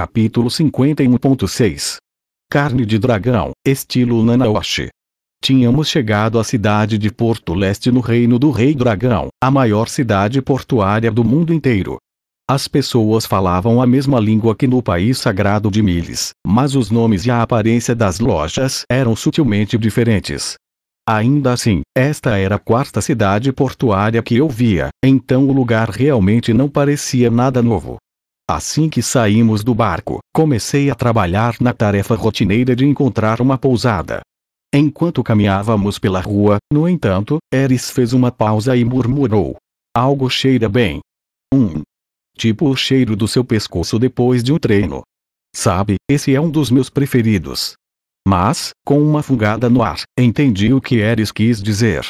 Capítulo 51.6 Carne de dragão, estilo Nanaoshi. Tínhamos chegado à cidade de Porto Leste no reino do Rei Dragão, a maior cidade portuária do mundo inteiro. As pessoas falavam a mesma língua que no país sagrado de Miles, mas os nomes e a aparência das lojas eram sutilmente diferentes. Ainda assim, esta era a quarta cidade portuária que eu via, então o lugar realmente não parecia nada novo. Assim que saímos do barco, comecei a trabalhar na tarefa rotineira de encontrar uma pousada. Enquanto caminhávamos pela rua, no entanto, Eris fez uma pausa e murmurou: Algo cheira bem. Um. Tipo o cheiro do seu pescoço depois de um treino. Sabe, esse é um dos meus preferidos. Mas, com uma fungada no ar, entendi o que Eris quis dizer.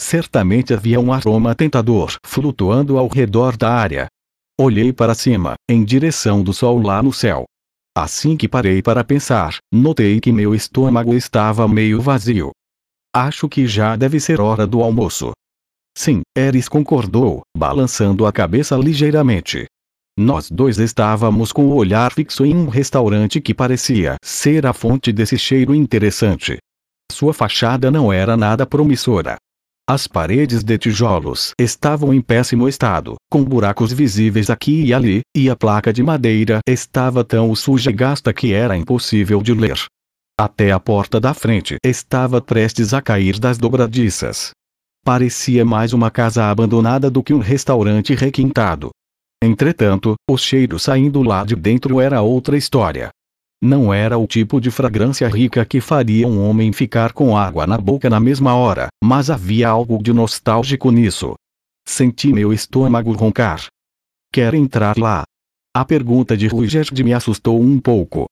Certamente havia um aroma tentador flutuando ao redor da área, Olhei para cima, em direção do sol lá no céu. Assim que parei para pensar, notei que meu estômago estava meio vazio. Acho que já deve ser hora do almoço. Sim, Eris concordou, balançando a cabeça ligeiramente. Nós dois estávamos com o olhar fixo em um restaurante que parecia ser a fonte desse cheiro interessante. Sua fachada não era nada promissora. As paredes de tijolos estavam em péssimo estado, com buracos visíveis aqui e ali, e a placa de madeira estava tão suja e gasta que era impossível de ler. Até a porta da frente estava prestes a cair das dobradiças. Parecia mais uma casa abandonada do que um restaurante requintado. Entretanto, o cheiro saindo lá de dentro era outra história. Não era o tipo de fragrância rica que faria um homem ficar com água na boca na mesma hora, mas havia algo de nostálgico nisso. Senti meu estômago roncar. Quer entrar lá? A pergunta de Rugerd me assustou um pouco.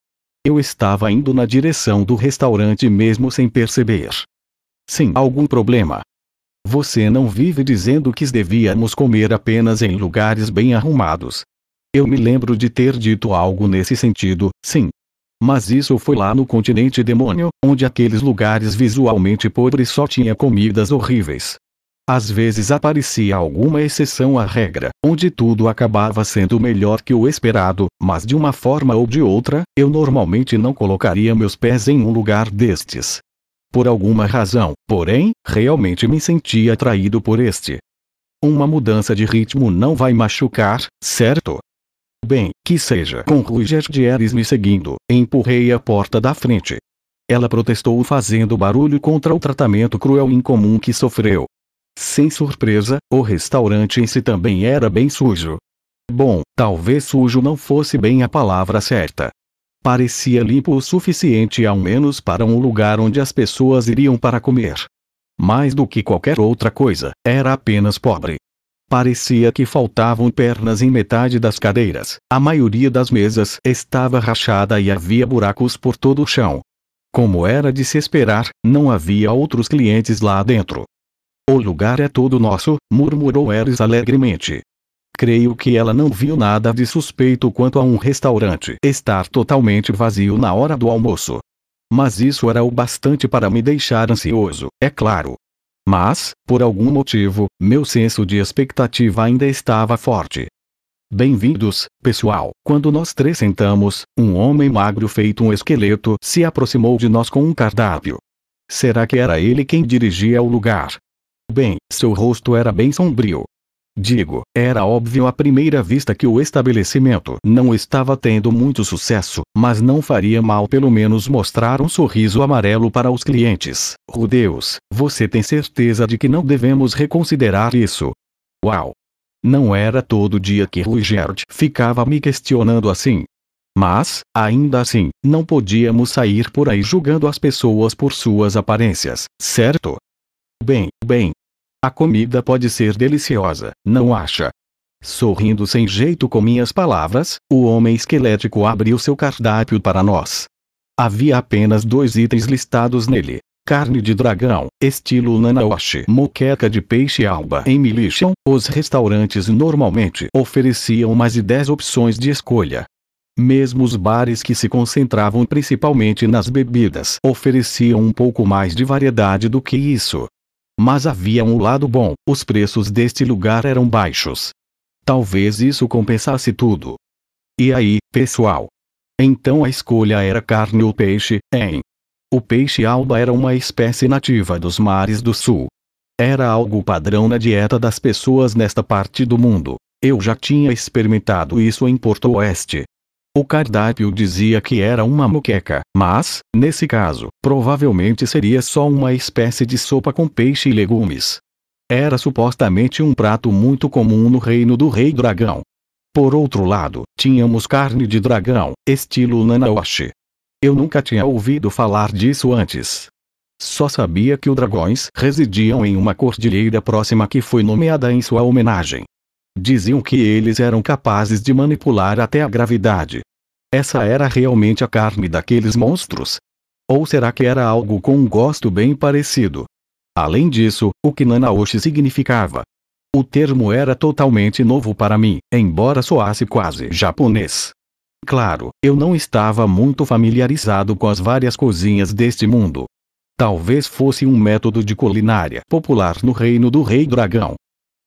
Eu estava indo na direção do restaurante mesmo sem perceber. Sim, algum problema. Você não vive dizendo que devíamos comer apenas em lugares bem arrumados. Eu me lembro de ter dito algo nesse sentido, sim, mas isso foi lá no continente demônio, onde aqueles lugares visualmente pobres só tinha comidas horríveis. Às vezes aparecia alguma exceção à regra, onde tudo acabava sendo melhor que o esperado, mas de uma forma ou de outra, eu normalmente não colocaria meus pés em um lugar destes. Por alguma razão, porém, realmente me sentia atraído por este. Uma mudança de ritmo não vai machucar, certo? Bem, que seja. Com Ruger Dieres me seguindo, empurrei a porta da frente. Ela protestou fazendo barulho contra o tratamento cruel e incomum que sofreu. Sem surpresa, o restaurante em si também era bem sujo. Bom, talvez sujo não fosse bem a palavra certa. Parecia limpo o suficiente ao menos para um lugar onde as pessoas iriam para comer. Mais do que qualquer outra coisa, era apenas pobre. Parecia que faltavam pernas em metade das cadeiras. A maioria das mesas estava rachada e havia buracos por todo o chão. Como era de se esperar, não havia outros clientes lá dentro. O lugar é todo nosso, murmurou Eris alegremente. Creio que ela não viu nada de suspeito quanto a um restaurante estar totalmente vazio na hora do almoço. Mas isso era o bastante para me deixar ansioso, é claro. Mas, por algum motivo, meu senso de expectativa ainda estava forte. Bem-vindos, pessoal. Quando nós três sentamos, um homem magro feito um esqueleto se aproximou de nós com um cardápio. Será que era ele quem dirigia o lugar? Bem, seu rosto era bem sombrio. Digo, era óbvio à primeira vista que o estabelecimento não estava tendo muito sucesso, mas não faria mal pelo menos mostrar um sorriso amarelo para os clientes. Rudeus, você tem certeza de que não devemos reconsiderar isso? Uau! Não era todo dia que Ruigerd ficava me questionando assim. Mas, ainda assim, não podíamos sair por aí julgando as pessoas por suas aparências, certo? Bem, bem, a comida pode ser deliciosa, não acha? Sorrindo sem jeito com minhas palavras, o homem esquelético abriu seu cardápio para nós. Havia apenas dois itens listados nele. Carne de dragão, estilo Nanaoshi, moqueca de peixe alba em Militian. Os restaurantes normalmente ofereciam mais de 10 opções de escolha. Mesmo os bares que se concentravam principalmente nas bebidas ofereciam um pouco mais de variedade do que isso. Mas havia um lado bom: os preços deste lugar eram baixos. Talvez isso compensasse tudo. E aí, pessoal? Então a escolha era carne ou peixe, hein? O peixe alba era uma espécie nativa dos mares do sul. Era algo padrão na dieta das pessoas nesta parte do mundo. Eu já tinha experimentado isso em Porto Oeste. O cardápio dizia que era uma moqueca, mas, nesse caso, provavelmente seria só uma espécie de sopa com peixe e legumes. Era supostamente um prato muito comum no reino do Rei Dragão. Por outro lado, tínhamos carne de dragão, estilo Nanaoshi. Eu nunca tinha ouvido falar disso antes. Só sabia que os dragões residiam em uma cordilheira próxima que foi nomeada em sua homenagem. Diziam que eles eram capazes de manipular até a gravidade. Essa era realmente a carne daqueles monstros? Ou será que era algo com um gosto bem parecido? Além disso, o que Nanaoshi significava? O termo era totalmente novo para mim, embora soasse quase japonês. Claro, eu não estava muito familiarizado com as várias cozinhas deste mundo. Talvez fosse um método de culinária popular no reino do Rei Dragão.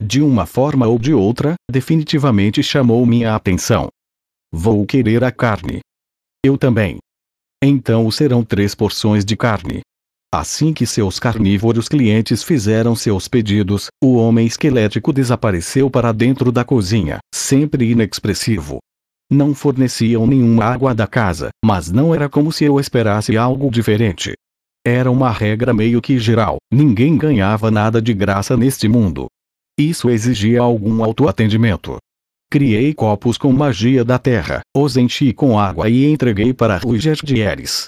De uma forma ou de outra, definitivamente chamou minha atenção. Vou querer a carne. Eu também. Então serão três porções de carne. Assim que seus carnívoros clientes fizeram seus pedidos, o homem esquelético desapareceu para dentro da cozinha, sempre inexpressivo, não forneciam nenhuma água da casa, mas não era como se eu esperasse algo diferente. Era uma regra meio que geral, ninguém ganhava nada de graça neste mundo. Isso exigia algum autoatendimento. Criei copos com magia da terra, os enchi com água e entreguei para Ruger Dieres.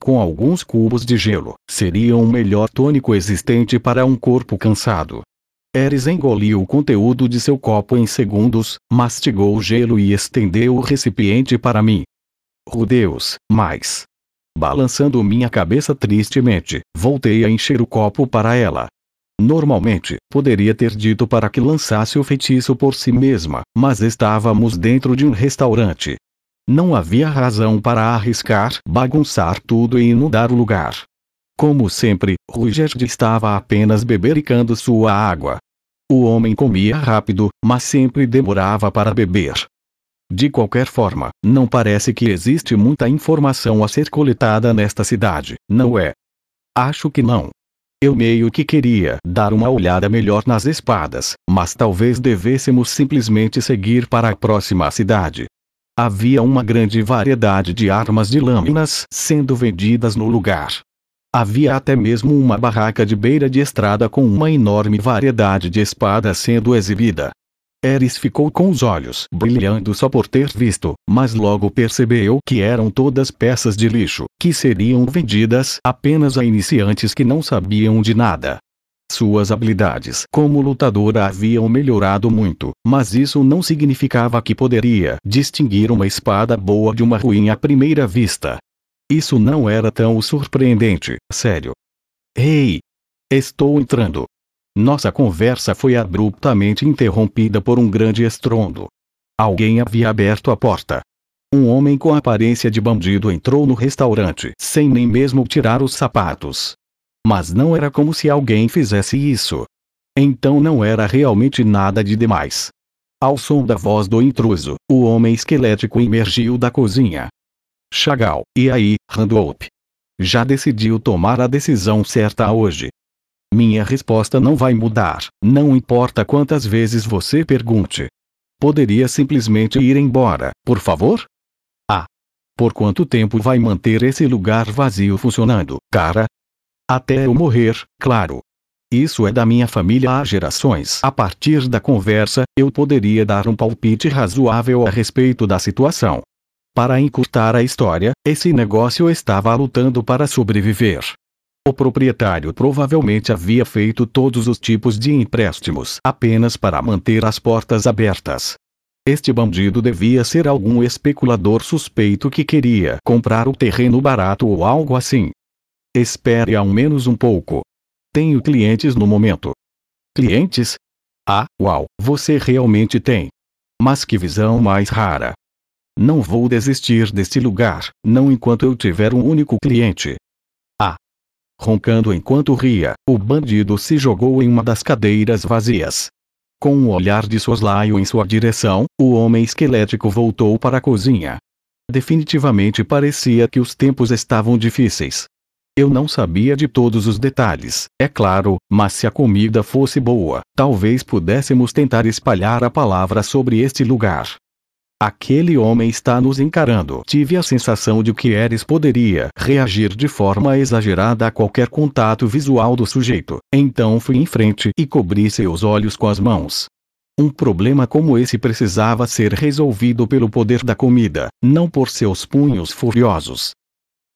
Com alguns cubos de gelo, seria o melhor tônico existente para um corpo cansado. Eris engoliu o conteúdo de seu copo em segundos, mastigou o gelo e estendeu o recipiente para mim. Oh Deus, mais. Balançando minha cabeça tristemente, voltei a encher o copo para ela. Normalmente, poderia ter dito para que lançasse o feitiço por si mesma, mas estávamos dentro de um restaurante. Não havia razão para arriscar, bagunçar tudo e inundar o lugar. Como sempre, Ruigerd estava apenas bebericando sua água. O homem comia rápido, mas sempre demorava para beber. De qualquer forma, não parece que existe muita informação a ser coletada nesta cidade, não é? Acho que não. Eu meio que queria dar uma olhada melhor nas espadas, mas talvez devêssemos simplesmente seguir para a próxima cidade. Havia uma grande variedade de armas de lâminas sendo vendidas no lugar. Havia até mesmo uma barraca de beira de estrada com uma enorme variedade de espadas sendo exibida. Eris ficou com os olhos brilhando só por ter visto, mas logo percebeu que eram todas peças de lixo, que seriam vendidas apenas a iniciantes que não sabiam de nada. Suas habilidades como lutadora haviam melhorado muito, mas isso não significava que poderia distinguir uma espada boa de uma ruim à primeira vista. Isso não era tão surpreendente, sério. Ei! Estou entrando. Nossa conversa foi abruptamente interrompida por um grande estrondo. Alguém havia aberto a porta. Um homem com aparência de bandido entrou no restaurante, sem nem mesmo tirar os sapatos. Mas não era como se alguém fizesse isso. Então não era realmente nada de demais. Ao som da voz do intruso, o homem esquelético emergiu da cozinha. Chagall, e aí, Randolph? Já decidiu tomar a decisão certa hoje? Minha resposta não vai mudar, não importa quantas vezes você pergunte. Poderia simplesmente ir embora, por favor? Ah. Por quanto tempo vai manter esse lugar vazio funcionando, cara? Até eu morrer, claro. Isso é da minha família há gerações. A partir da conversa, eu poderia dar um palpite razoável a respeito da situação. Para encurtar a história, esse negócio estava lutando para sobreviver. O proprietário provavelmente havia feito todos os tipos de empréstimos apenas para manter as portas abertas. Este bandido devia ser algum especulador suspeito que queria comprar o terreno barato ou algo assim. Espere ao menos um pouco. Tenho clientes no momento. Clientes? Ah, uau, você realmente tem. Mas que visão mais rara. Não vou desistir deste lugar, não enquanto eu tiver um único cliente. Roncando enquanto ria, o bandido se jogou em uma das cadeiras vazias. Com um olhar de soslaio em sua direção, o homem esquelético voltou para a cozinha. Definitivamente parecia que os tempos estavam difíceis. Eu não sabia de todos os detalhes, é claro, mas se a comida fosse boa, talvez pudéssemos tentar espalhar a palavra sobre este lugar. Aquele homem está nos encarando. Tive a sensação de que Eris poderia reagir de forma exagerada a qualquer contato visual do sujeito. Então fui em frente e cobri seus olhos com as mãos. Um problema como esse precisava ser resolvido pelo poder da comida, não por seus punhos furiosos.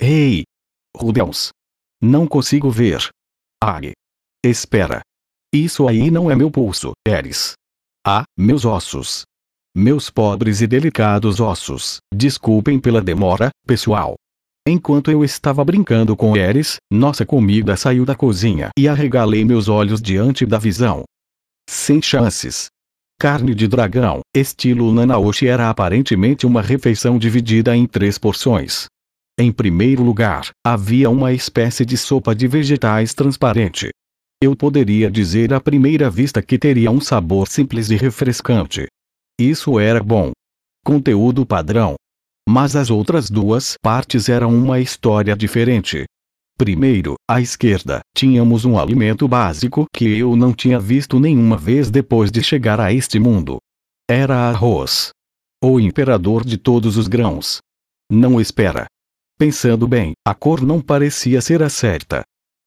Ei, Rudeus. Não consigo ver. Ai. Espera. Isso aí não é meu pulso, Eris. Ah, meus ossos. Meus pobres e delicados ossos. Desculpem pela demora, pessoal. Enquanto eu estava brincando com Eris, nossa comida saiu da cozinha e arregalei meus olhos diante da visão. Sem chances. Carne de dragão, estilo Nanaoshi era aparentemente uma refeição dividida em três porções. Em primeiro lugar, havia uma espécie de sopa de vegetais transparente. Eu poderia dizer à primeira vista que teria um sabor simples e refrescante. Isso era bom. Conteúdo padrão. Mas as outras duas partes eram uma história diferente. Primeiro, à esquerda, tínhamos um alimento básico que eu não tinha visto nenhuma vez depois de chegar a este mundo. Era arroz. O imperador de todos os grãos. Não espera. Pensando bem, a cor não parecia ser a certa.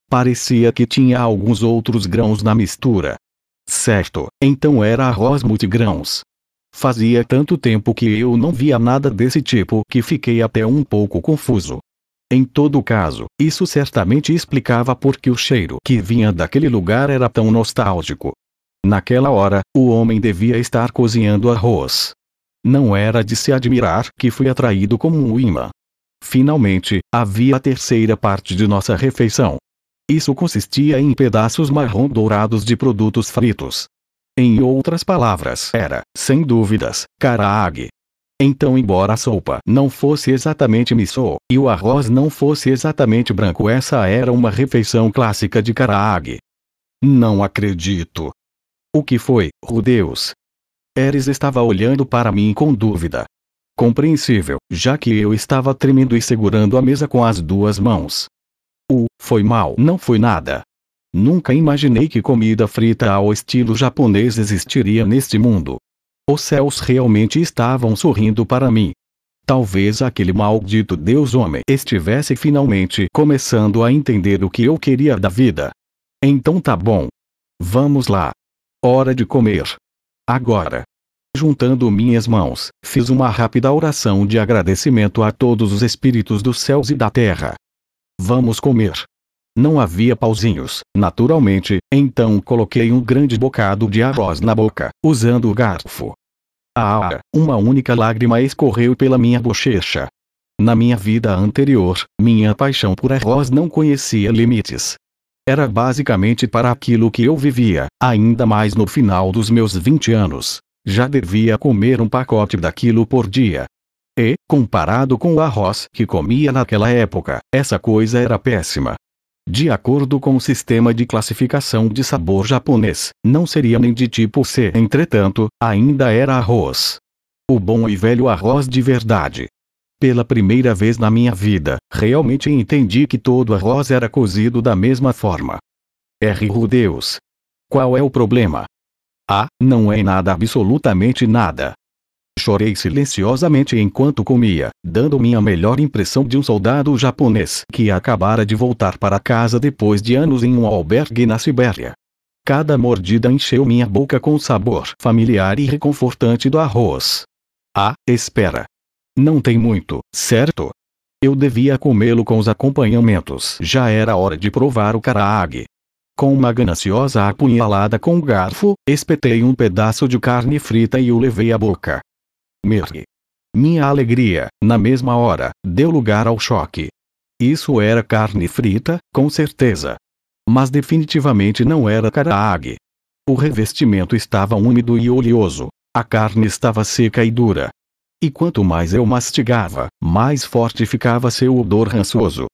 Parecia que tinha alguns outros grãos na mistura. Certo, então era arroz multigrãos. Fazia tanto tempo que eu não via nada desse tipo que fiquei até um pouco confuso. Em todo caso, isso certamente explicava por que o cheiro que vinha daquele lugar era tão nostálgico. Naquela hora, o homem devia estar cozinhando arroz. Não era de se admirar que fui atraído como um imã. Finalmente, havia a terceira parte de nossa refeição. Isso consistia em pedaços marrom dourados de produtos fritos. Em outras palavras, era, sem dúvidas, karaage. Então, embora a sopa não fosse exatamente miso, e o arroz não fosse exatamente branco, essa era uma refeição clássica de karaage. Não acredito. O que foi, Rudeus? Eres estava olhando para mim com dúvida. Compreensível, já que eu estava tremendo e segurando a mesa com as duas mãos. O foi mal não foi nada. Nunca imaginei que comida frita ao estilo japonês existiria neste mundo. Os céus realmente estavam sorrindo para mim. Talvez aquele maldito Deus homem estivesse finalmente começando a entender o que eu queria da vida. Então tá bom. Vamos lá. Hora de comer. Agora. Juntando minhas mãos, fiz uma rápida oração de agradecimento a todos os espíritos dos céus e da terra. Vamos comer. Não havia pauzinhos, naturalmente, então coloquei um grande bocado de arroz na boca, usando o garfo. Ah, uma única lágrima escorreu pela minha bochecha. Na minha vida anterior, minha paixão por arroz não conhecia limites. Era basicamente para aquilo que eu vivia, ainda mais no final dos meus 20 anos. Já devia comer um pacote daquilo por dia. E, comparado com o arroz que comia naquela época, essa coisa era péssima. De acordo com o sistema de classificação de sabor japonês, não seria nem de tipo C. Entretanto, ainda era arroz. O bom e velho arroz de verdade. Pela primeira vez na minha vida, realmente entendi que todo arroz era cozido da mesma forma. R. Deus. Qual é o problema? Ah, não é nada absolutamente nada. Chorei silenciosamente enquanto comia, dando minha melhor impressão de um soldado japonês que acabara de voltar para casa depois de anos em um albergue na Sibéria. Cada mordida encheu minha boca com o sabor familiar e reconfortante do arroz. Ah, espera. Não tem muito, certo? Eu devia comê-lo com os acompanhamentos. Já era hora de provar o karaage. Com uma gananciosa apunhalada com o garfo, espetei um pedaço de carne frita e o levei à boca. Mergue. Minha alegria, na mesma hora, deu lugar ao choque. Isso era carne frita, com certeza. Mas definitivamente não era karaage. O revestimento estava úmido e oleoso. A carne estava seca e dura. E quanto mais eu mastigava, mais forte ficava seu odor rançoso.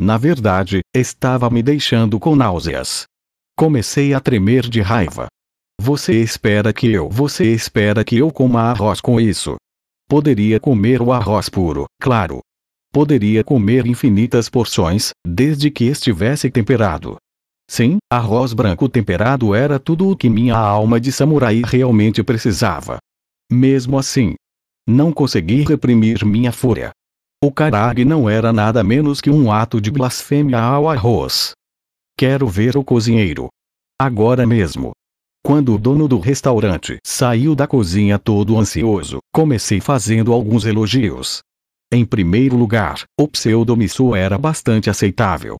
Na verdade, estava me deixando com náuseas. Comecei a tremer de raiva. Você espera que eu, você espera que eu coma arroz com isso? Poderia comer o arroz puro, claro. Poderia comer infinitas porções, desde que estivesse temperado. Sim, arroz branco temperado era tudo o que minha alma de samurai realmente precisava. Mesmo assim, não consegui reprimir minha fúria. O karage não era nada menos que um ato de blasfêmia ao arroz. Quero ver o cozinheiro. Agora mesmo. Quando o dono do restaurante saiu da cozinha todo ansioso, comecei fazendo alguns elogios. Em primeiro lugar, o pseudo-miso era bastante aceitável.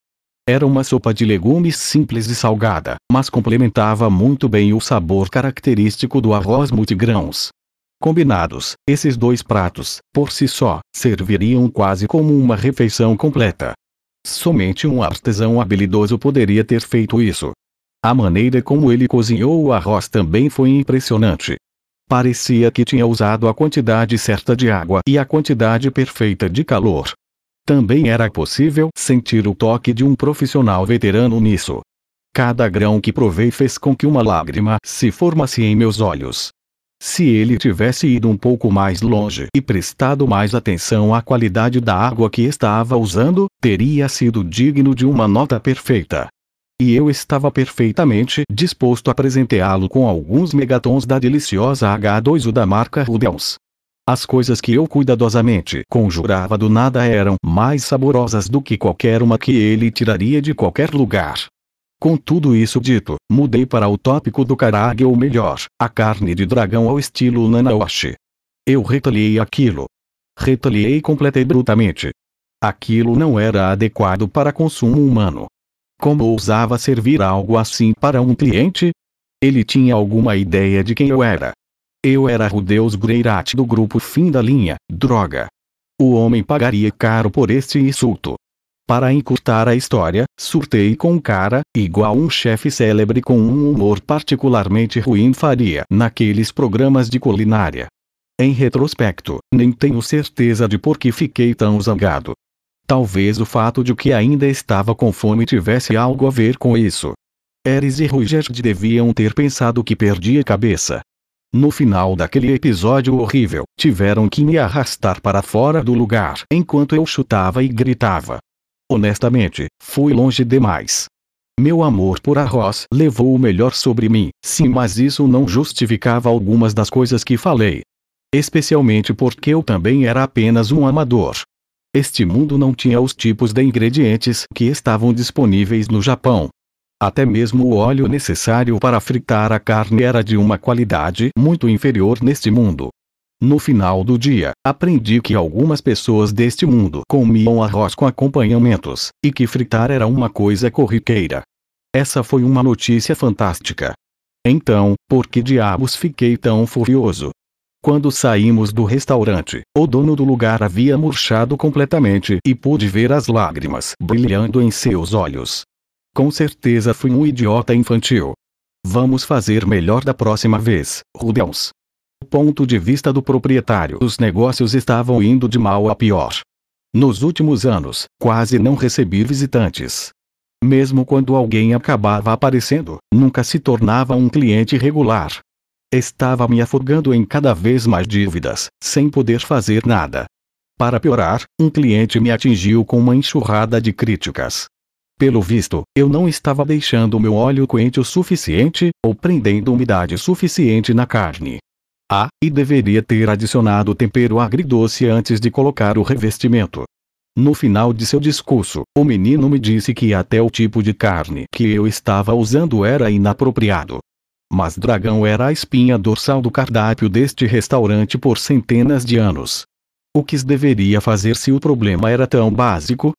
Era uma sopa de legumes simples e salgada, mas complementava muito bem o sabor característico do arroz multigrãos. Combinados, esses dois pratos, por si só, serviriam quase como uma refeição completa. Somente um artesão habilidoso poderia ter feito isso. A maneira como ele cozinhou o arroz também foi impressionante. Parecia que tinha usado a quantidade certa de água e a quantidade perfeita de calor. Também era possível sentir o toque de um profissional veterano nisso. Cada grão que provei fez com que uma lágrima se formasse em meus olhos. Se ele tivesse ido um pouco mais longe e prestado mais atenção à qualidade da água que estava usando, teria sido digno de uma nota perfeita. E eu estava perfeitamente disposto a presenteá-lo com alguns megatons da deliciosa H2O da marca Rudels. As coisas que eu cuidadosamente conjurava do nada eram mais saborosas do que qualquer uma que ele tiraria de qualquer lugar. Com tudo isso dito, mudei para o tópico do karage ou melhor, a carne de dragão ao estilo Nanaoshi. Eu retaliei aquilo. Retaliei completa e brutamente. Aquilo não era adequado para consumo humano. Como ousava servir algo assim para um cliente? Ele tinha alguma ideia de quem eu era. Eu era Rudeus Greirat do grupo Fim da Linha, droga. O homem pagaria caro por este insulto. Para encurtar a história, surtei com um cara, igual um chefe célebre com um humor particularmente ruim faria naqueles programas de culinária. Em retrospecto, nem tenho certeza de por que fiquei tão zangado. Talvez o fato de que ainda estava com fome tivesse algo a ver com isso. Eris e Rugerd deviam ter pensado que perdi a cabeça. No final daquele episódio horrível, tiveram que me arrastar para fora do lugar enquanto eu chutava e gritava. Honestamente, fui longe demais. Meu amor por arroz levou o melhor sobre mim, sim, mas isso não justificava algumas das coisas que falei. Especialmente porque eu também era apenas um amador. Este mundo não tinha os tipos de ingredientes que estavam disponíveis no Japão. Até mesmo o óleo necessário para fritar a carne era de uma qualidade muito inferior neste mundo. No final do dia, aprendi que algumas pessoas deste mundo comiam arroz com acompanhamentos, e que fritar era uma coisa corriqueira. Essa foi uma notícia fantástica. Então, por que diabos fiquei tão furioso? Quando saímos do restaurante, o dono do lugar havia murchado completamente e pude ver as lágrimas brilhando em seus olhos. Com certeza fui um idiota infantil. Vamos fazer melhor da próxima vez, Rubens ponto de vista do proprietário, os negócios estavam indo de mal a pior. Nos últimos anos, quase não recebi visitantes. Mesmo quando alguém acabava aparecendo, nunca se tornava um cliente regular. Estava me afogando em cada vez mais dívidas, sem poder fazer nada. Para piorar, um cliente me atingiu com uma enxurrada de críticas. Pelo visto, eu não estava deixando meu óleo quente o suficiente, ou prendendo umidade suficiente na carne. Ah, e deveria ter adicionado tempero agridoce antes de colocar o revestimento. No final de seu discurso, o menino me disse que até o tipo de carne que eu estava usando era inapropriado. Mas dragão era a espinha dorsal do cardápio deste restaurante por centenas de anos. O que deveria fazer se o problema era tão básico?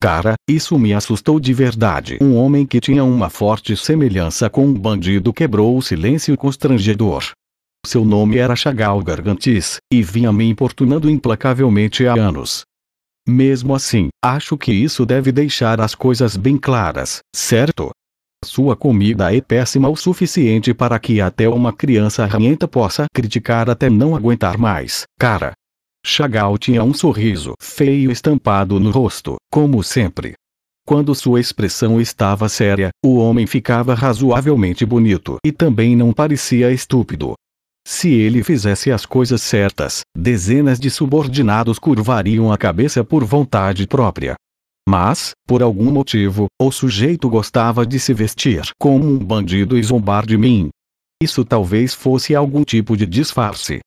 Cara, isso me assustou de verdade. Um homem que tinha uma forte semelhança com um bandido quebrou o silêncio constrangedor. Seu nome era Chagal Gargantis, e vinha me importunando implacavelmente há anos. Mesmo assim, acho que isso deve deixar as coisas bem claras, certo? Sua comida é péssima o suficiente para que até uma criança ranhenta possa criticar até não aguentar mais, cara. Chagal tinha um sorriso feio estampado no rosto, como sempre. Quando sua expressão estava séria, o homem ficava razoavelmente bonito e também não parecia estúpido. Se ele fizesse as coisas certas, dezenas de subordinados curvariam a cabeça por vontade própria. Mas, por algum motivo, o sujeito gostava de se vestir como um bandido e zombar de mim. Isso talvez fosse algum tipo de disfarce.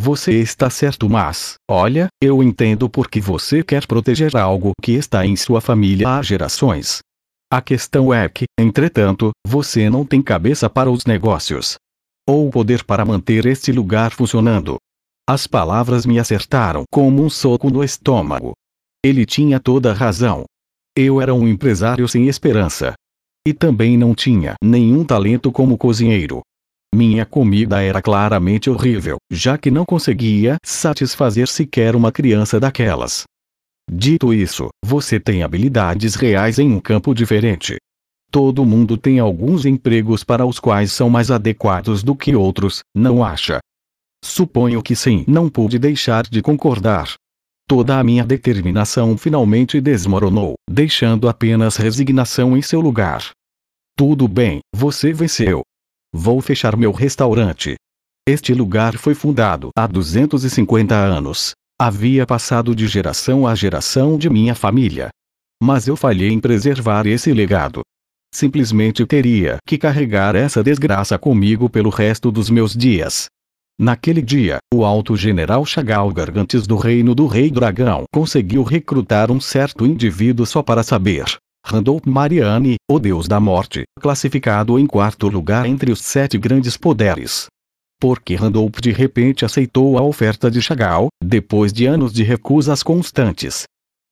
Você está certo, mas, olha, eu entendo porque você quer proteger algo que está em sua família há gerações. A questão é que, entretanto, você não tem cabeça para os negócios. Ou poder para manter este lugar funcionando. As palavras me acertaram como um soco no estômago. Ele tinha toda razão. Eu era um empresário sem esperança. E também não tinha nenhum talento como cozinheiro. Minha comida era claramente horrível, já que não conseguia satisfazer sequer uma criança daquelas. Dito isso, você tem habilidades reais em um campo diferente. Todo mundo tem alguns empregos para os quais são mais adequados do que outros, não acha? Suponho que sim. Não pude deixar de concordar. Toda a minha determinação finalmente desmoronou, deixando apenas resignação em seu lugar. Tudo bem, você venceu. Vou fechar meu restaurante. Este lugar foi fundado há 250 anos. Havia passado de geração a geração de minha família. Mas eu falhei em preservar esse legado. Simplesmente teria que carregar essa desgraça comigo pelo resto dos meus dias. Naquele dia, o alto general Chagall Gargantes do reino do rei dragão conseguiu recrutar um certo indivíduo só para saber. Randolph Mariani, o deus da morte, classificado em quarto lugar entre os sete grandes poderes. Porque Randolph de repente aceitou a oferta de Chagall, depois de anos de recusas constantes.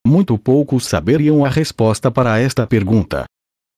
Muito poucos saberiam a resposta para esta pergunta.